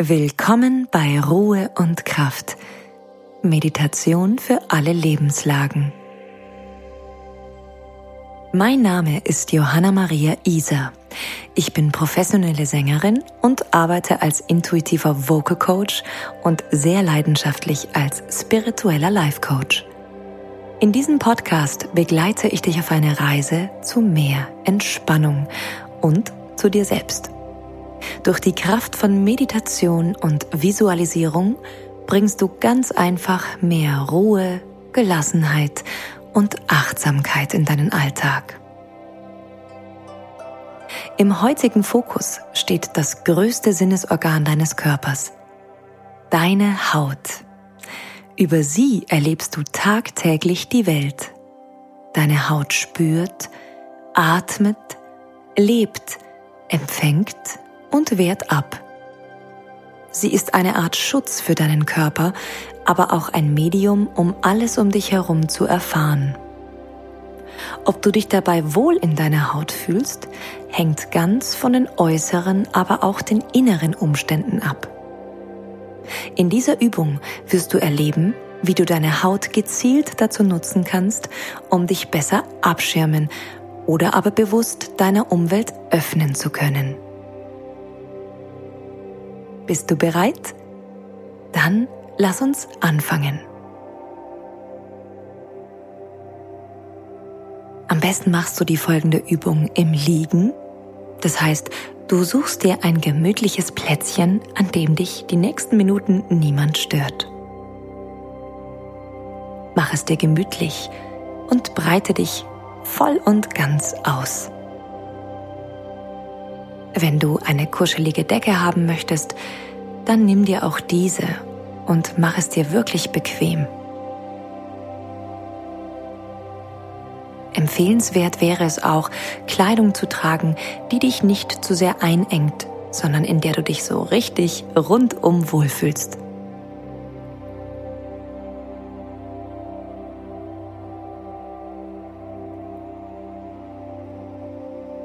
Willkommen bei Ruhe und Kraft. Meditation für alle Lebenslagen. Mein Name ist Johanna Maria Isa. Ich bin professionelle Sängerin und arbeite als intuitiver Vocal Coach und sehr leidenschaftlich als spiritueller Life Coach. In diesem Podcast begleite ich dich auf eine Reise zu mehr Entspannung und zu dir selbst. Durch die Kraft von Meditation und Visualisierung bringst du ganz einfach mehr Ruhe, Gelassenheit und Achtsamkeit in deinen Alltag. Im heutigen Fokus steht das größte Sinnesorgan deines Körpers, deine Haut. Über sie erlebst du tagtäglich die Welt. Deine Haut spürt, atmet, lebt, empfängt und wehrt ab. Sie ist eine Art Schutz für deinen Körper, aber auch ein Medium, um alles um dich herum zu erfahren. Ob du dich dabei wohl in deiner Haut fühlst, hängt ganz von den äußeren, aber auch den inneren Umständen ab. In dieser Übung wirst du erleben, wie du deine Haut gezielt dazu nutzen kannst, um dich besser abschirmen oder aber bewusst deiner Umwelt öffnen zu können. Bist du bereit? Dann lass uns anfangen. Am besten machst du die folgende Übung im Liegen. Das heißt, du suchst dir ein gemütliches Plätzchen, an dem dich die nächsten Minuten niemand stört. Mach es dir gemütlich und breite dich voll und ganz aus. Wenn du eine kuschelige Decke haben möchtest, dann nimm dir auch diese und mach es dir wirklich bequem. Empfehlenswert wäre es auch, Kleidung zu tragen, die dich nicht zu sehr einengt, sondern in der du dich so richtig rundum wohlfühlst.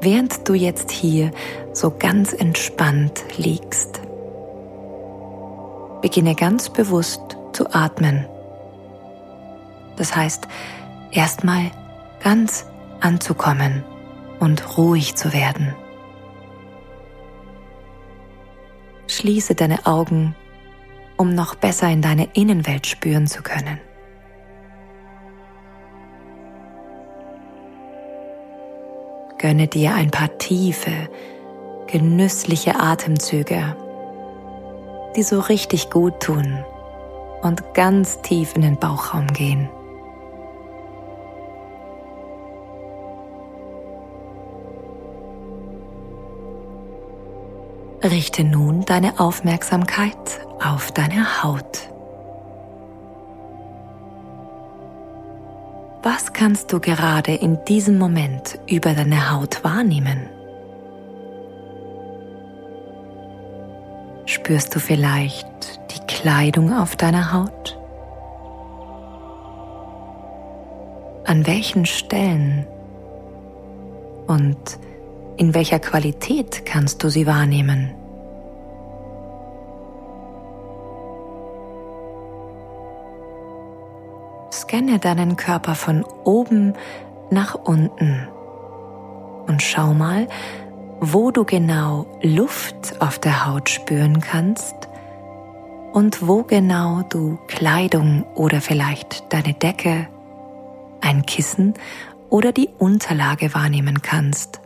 Während du jetzt hier so ganz entspannt liegst. Beginne ganz bewusst zu atmen. Das heißt, erstmal ganz anzukommen und ruhig zu werden. Schließe deine Augen, um noch besser in deine Innenwelt spüren zu können. Gönne dir ein paar tiefe, genüssliche Atemzüge, die so richtig gut tun und ganz tief in den Bauchraum gehen. Richte nun deine Aufmerksamkeit auf deine Haut. Was kannst du gerade in diesem Moment über deine Haut wahrnehmen? Spürst du vielleicht die Kleidung auf deiner Haut? An welchen Stellen und in welcher Qualität kannst du sie wahrnehmen? Scanne deinen Körper von oben nach unten und schau mal, wo du genau Luft auf der Haut spüren kannst und wo genau du Kleidung oder vielleicht deine Decke, ein Kissen oder die Unterlage wahrnehmen kannst.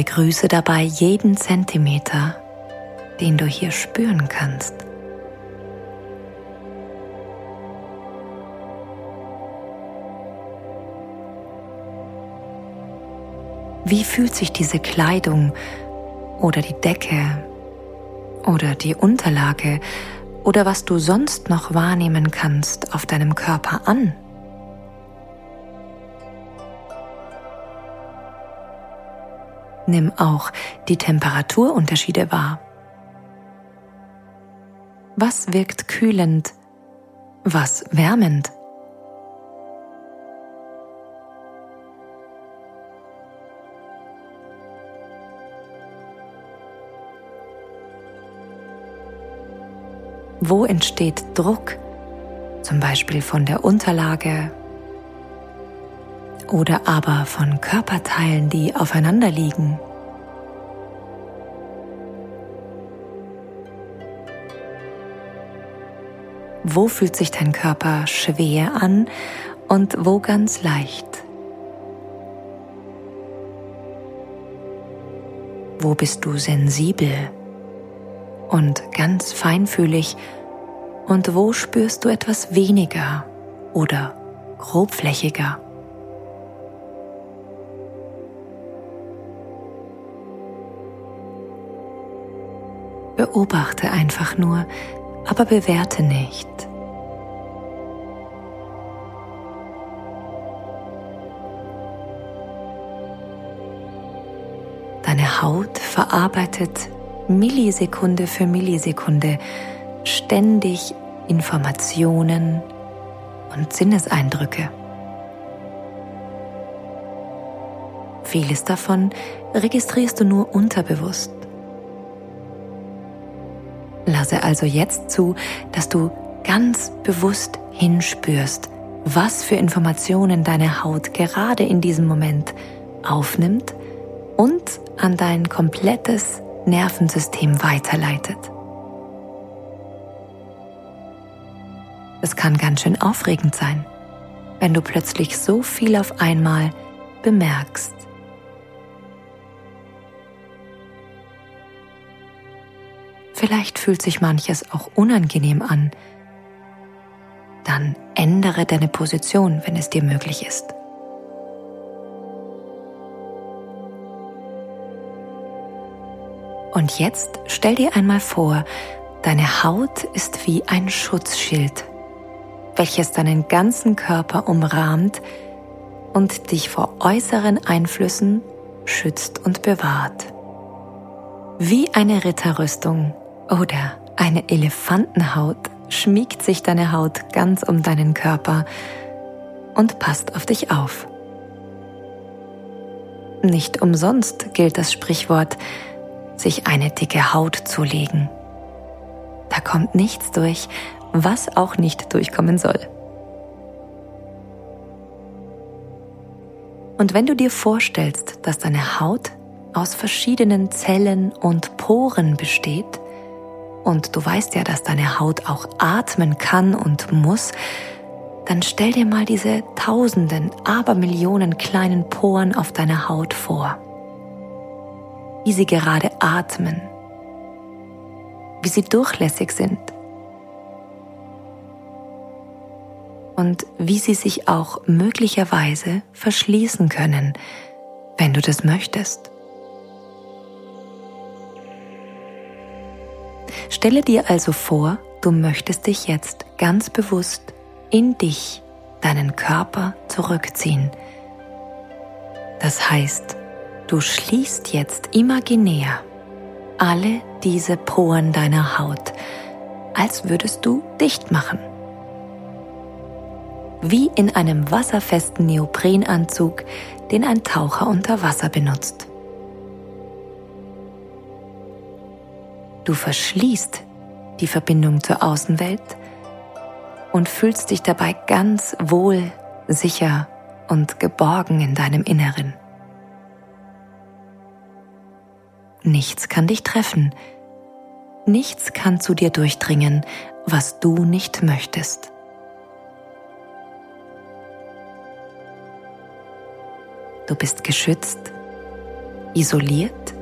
Begrüße dabei jeden Zentimeter, den du hier spüren kannst. Wie fühlt sich diese Kleidung oder die Decke oder die Unterlage oder was du sonst noch wahrnehmen kannst auf deinem Körper an? Nimm auch die Temperaturunterschiede wahr. Was wirkt kühlend was wärmend. Wo entsteht Druck? Zum Beispiel von der Unterlage oder aber von Körperteilen, die aufeinander liegen. Wo fühlt sich dein Körper schwer an und wo ganz leicht? Wo bist du sensibel? und ganz feinfühlig und wo spürst du etwas weniger oder grobflächiger. Beobachte einfach nur, aber bewerte nicht. Deine Haut verarbeitet Millisekunde für Millisekunde ständig Informationen und Sinneseindrücke. Vieles davon registrierst du nur unterbewusst. Lasse also jetzt zu, dass du ganz bewusst hinspürst, was für Informationen deine Haut gerade in diesem Moment aufnimmt und an dein komplettes Nervensystem weiterleitet. Es kann ganz schön aufregend sein, wenn du plötzlich so viel auf einmal bemerkst. Vielleicht fühlt sich manches auch unangenehm an. Dann ändere deine Position, wenn es dir möglich ist. Und jetzt stell dir einmal vor, deine Haut ist wie ein Schutzschild, welches deinen ganzen Körper umrahmt und dich vor äußeren Einflüssen schützt und bewahrt. Wie eine Ritterrüstung oder eine Elefantenhaut schmiegt sich deine Haut ganz um deinen Körper und passt auf dich auf. Nicht umsonst gilt das Sprichwort, sich eine dicke Haut zu legen. Da kommt nichts durch, was auch nicht durchkommen soll. Und wenn du dir vorstellst, dass deine Haut aus verschiedenen Zellen und Poren besteht, und du weißt ja, dass deine Haut auch atmen kann und muss, dann stell dir mal diese tausenden, Abermillionen kleinen Poren auf deiner Haut vor wie sie gerade atmen, wie sie durchlässig sind und wie sie sich auch möglicherweise verschließen können, wenn du das möchtest. Stelle dir also vor, du möchtest dich jetzt ganz bewusst in dich, deinen Körper zurückziehen. Das heißt, Du schließt jetzt imaginär alle diese Poren deiner Haut, als würdest du dicht machen. Wie in einem wasserfesten Neoprenanzug, den ein Taucher unter Wasser benutzt. Du verschließt die Verbindung zur Außenwelt und fühlst dich dabei ganz wohl, sicher und geborgen in deinem Inneren. Nichts kann dich treffen. Nichts kann zu dir durchdringen, was du nicht möchtest. Du bist geschützt, isoliert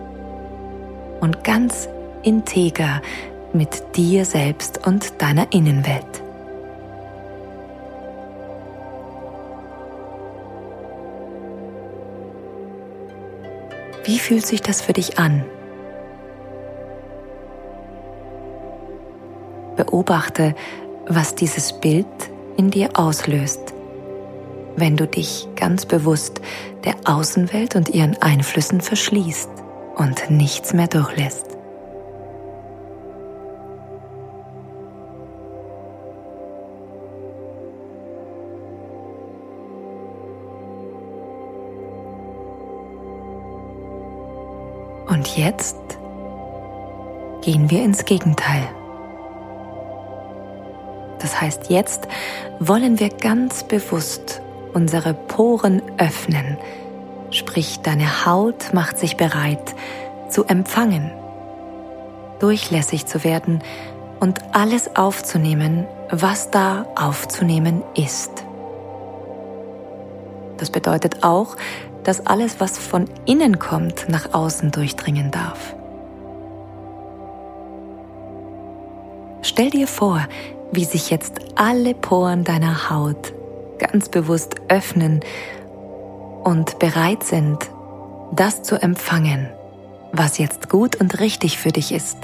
und ganz integer mit dir selbst und deiner Innenwelt. Wie fühlt sich das für dich an? Beobachte, was dieses Bild in dir auslöst, wenn du dich ganz bewusst der Außenwelt und ihren Einflüssen verschließt und nichts mehr durchlässt. Jetzt gehen wir ins Gegenteil. Das heißt, jetzt wollen wir ganz bewusst unsere Poren öffnen, sprich deine Haut macht sich bereit zu empfangen, durchlässig zu werden und alles aufzunehmen, was da aufzunehmen ist. Das bedeutet auch, dass alles, was von innen kommt, nach außen durchdringen darf. Stell dir vor, wie sich jetzt alle Poren deiner Haut ganz bewusst öffnen und bereit sind, das zu empfangen, was jetzt gut und richtig für dich ist.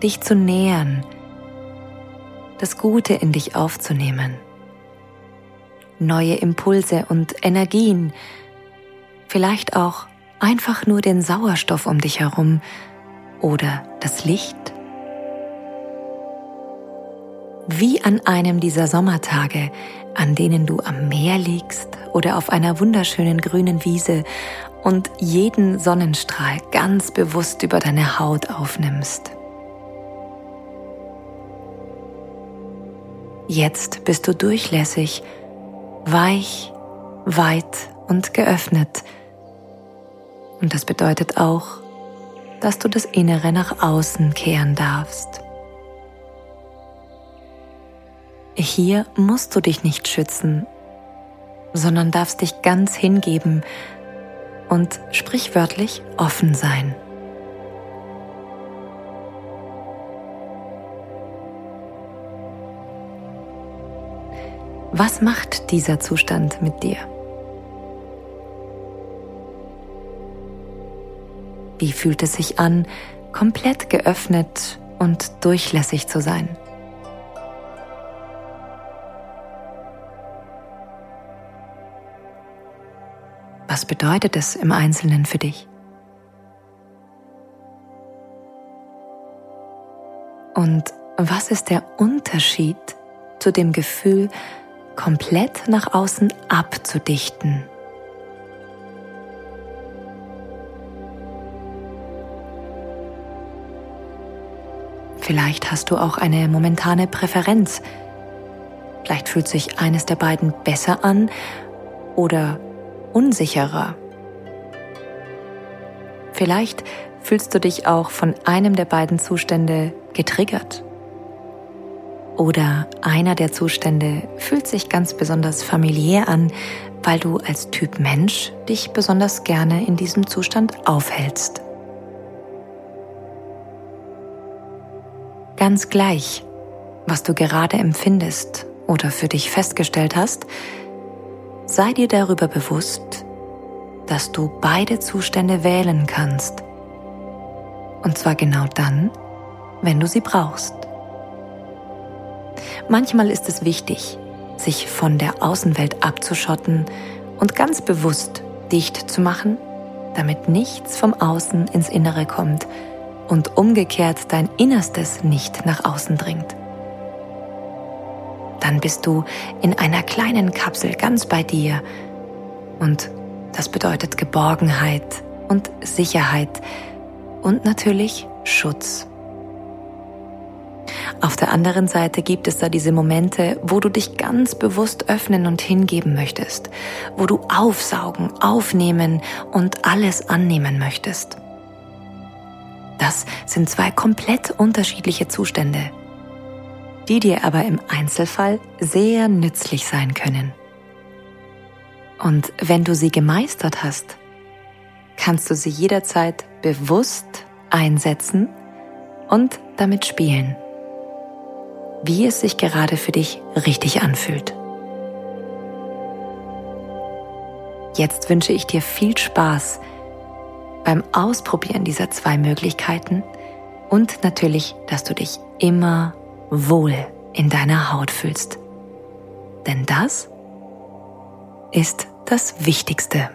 Dich zu nähern, das Gute in dich aufzunehmen. Neue Impulse und Energien, vielleicht auch einfach nur den Sauerstoff um dich herum oder das Licht wie an einem dieser Sommertage, an denen du am Meer liegst oder auf einer wunderschönen grünen Wiese und jeden Sonnenstrahl ganz bewusst über deine Haut aufnimmst. Jetzt bist du durchlässig, weich, weit und geöffnet. Und das bedeutet auch, dass du das Innere nach außen kehren darfst. Hier musst du dich nicht schützen, sondern darfst dich ganz hingeben und sprichwörtlich offen sein. Was macht dieser Zustand mit dir? Wie fühlt es sich an, komplett geöffnet und durchlässig zu sein? Was bedeutet es im Einzelnen für dich? Und was ist der Unterschied zu dem Gefühl, komplett nach außen abzudichten? Vielleicht hast du auch eine momentane Präferenz. Vielleicht fühlt sich eines der beiden besser an oder unsicherer. Vielleicht fühlst du dich auch von einem der beiden Zustände getriggert. Oder einer der Zustände fühlt sich ganz besonders familiär an, weil du als Typ Mensch dich besonders gerne in diesem Zustand aufhältst. Ganz gleich, was du gerade empfindest oder für dich festgestellt hast, sei dir darüber bewusst, dass du beide Zustände wählen kannst. Und zwar genau dann, wenn du sie brauchst. Manchmal ist es wichtig, sich von der Außenwelt abzuschotten und ganz bewusst dicht zu machen, damit nichts vom Außen ins Innere kommt und umgekehrt dein Innerstes nicht nach außen dringt dann bist du in einer kleinen Kapsel ganz bei dir. Und das bedeutet Geborgenheit und Sicherheit und natürlich Schutz. Auf der anderen Seite gibt es da diese Momente, wo du dich ganz bewusst öffnen und hingeben möchtest, wo du aufsaugen, aufnehmen und alles annehmen möchtest. Das sind zwei komplett unterschiedliche Zustände die dir aber im Einzelfall sehr nützlich sein können. Und wenn du sie gemeistert hast, kannst du sie jederzeit bewusst einsetzen und damit spielen, wie es sich gerade für dich richtig anfühlt. Jetzt wünsche ich dir viel Spaß beim Ausprobieren dieser zwei Möglichkeiten und natürlich, dass du dich immer wohl in deiner Haut fühlst. Denn das ist das Wichtigste.